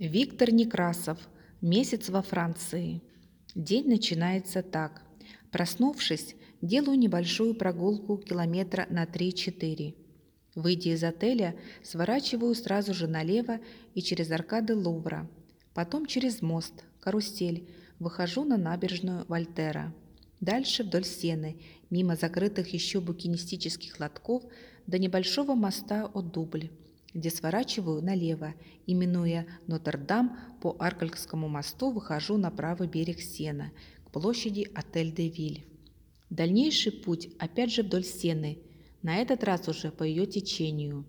Виктор Некрасов. Месяц во Франции. День начинается так. Проснувшись, делаю небольшую прогулку километра на 3-4. Выйдя из отеля, сворачиваю сразу же налево и через аркады Лувра. Потом через мост, карусель, выхожу на набережную Вольтера. Дальше вдоль Сены, мимо закрытых еще букинистических лотков до небольшого моста от Дубль где сворачиваю налево, именуя Нотр-Дам по Аркальскому мосту выхожу на правый берег Сена, к площади Отель-де-Виль. Дальнейший путь опять же вдоль Сены, на этот раз уже по ее течению.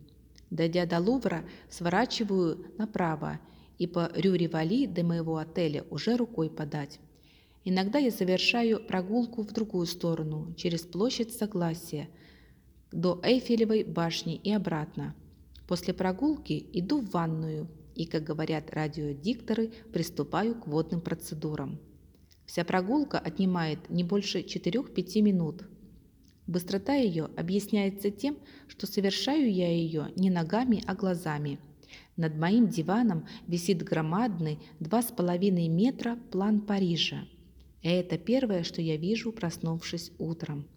Дойдя до Лувра, сворачиваю направо и по Рю-Ривали до моего отеля уже рукой подать. Иногда я совершаю прогулку в другую сторону, через площадь Согласия, до Эйфелевой башни и обратно. После прогулки иду в ванную и, как говорят радиодикторы, приступаю к водным процедурам. Вся прогулка отнимает не больше 4-5 минут. Быстрота ее объясняется тем, что совершаю я ее не ногами, а глазами. Над моим диваном висит громадный 2,5 метра план Парижа. И это первое, что я вижу, проснувшись утром.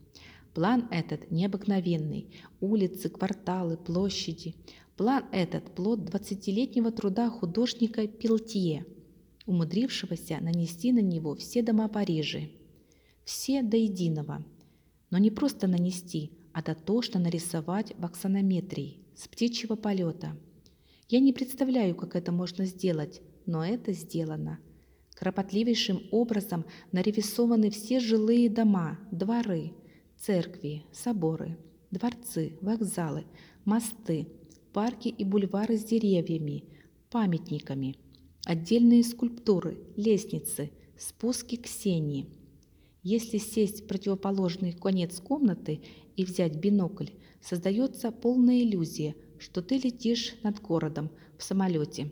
План этот необыкновенный. Улицы, кварталы, площади. План этот – плод двадцатилетнего труда художника Пелтье, умудрившегося нанести на него все дома Парижа. Все до единого. Но не просто нанести, а дотошно нарисовать в аксонометрии, с птичьего полета. Я не представляю, как это можно сделать, но это сделано. Кропотливейшим образом нарисованы все жилые дома, дворы, церкви, соборы, дворцы, вокзалы, мосты, парки и бульвары с деревьями, памятниками, отдельные скульптуры, лестницы, спуски к сене. Если сесть в противоположный конец комнаты и взять бинокль, создается полная иллюзия, что ты летишь над городом в самолете.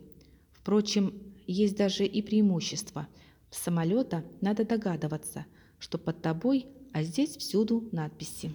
Впрочем, есть даже и преимущество. С самолета надо догадываться, что под тобой, а здесь всюду надписи.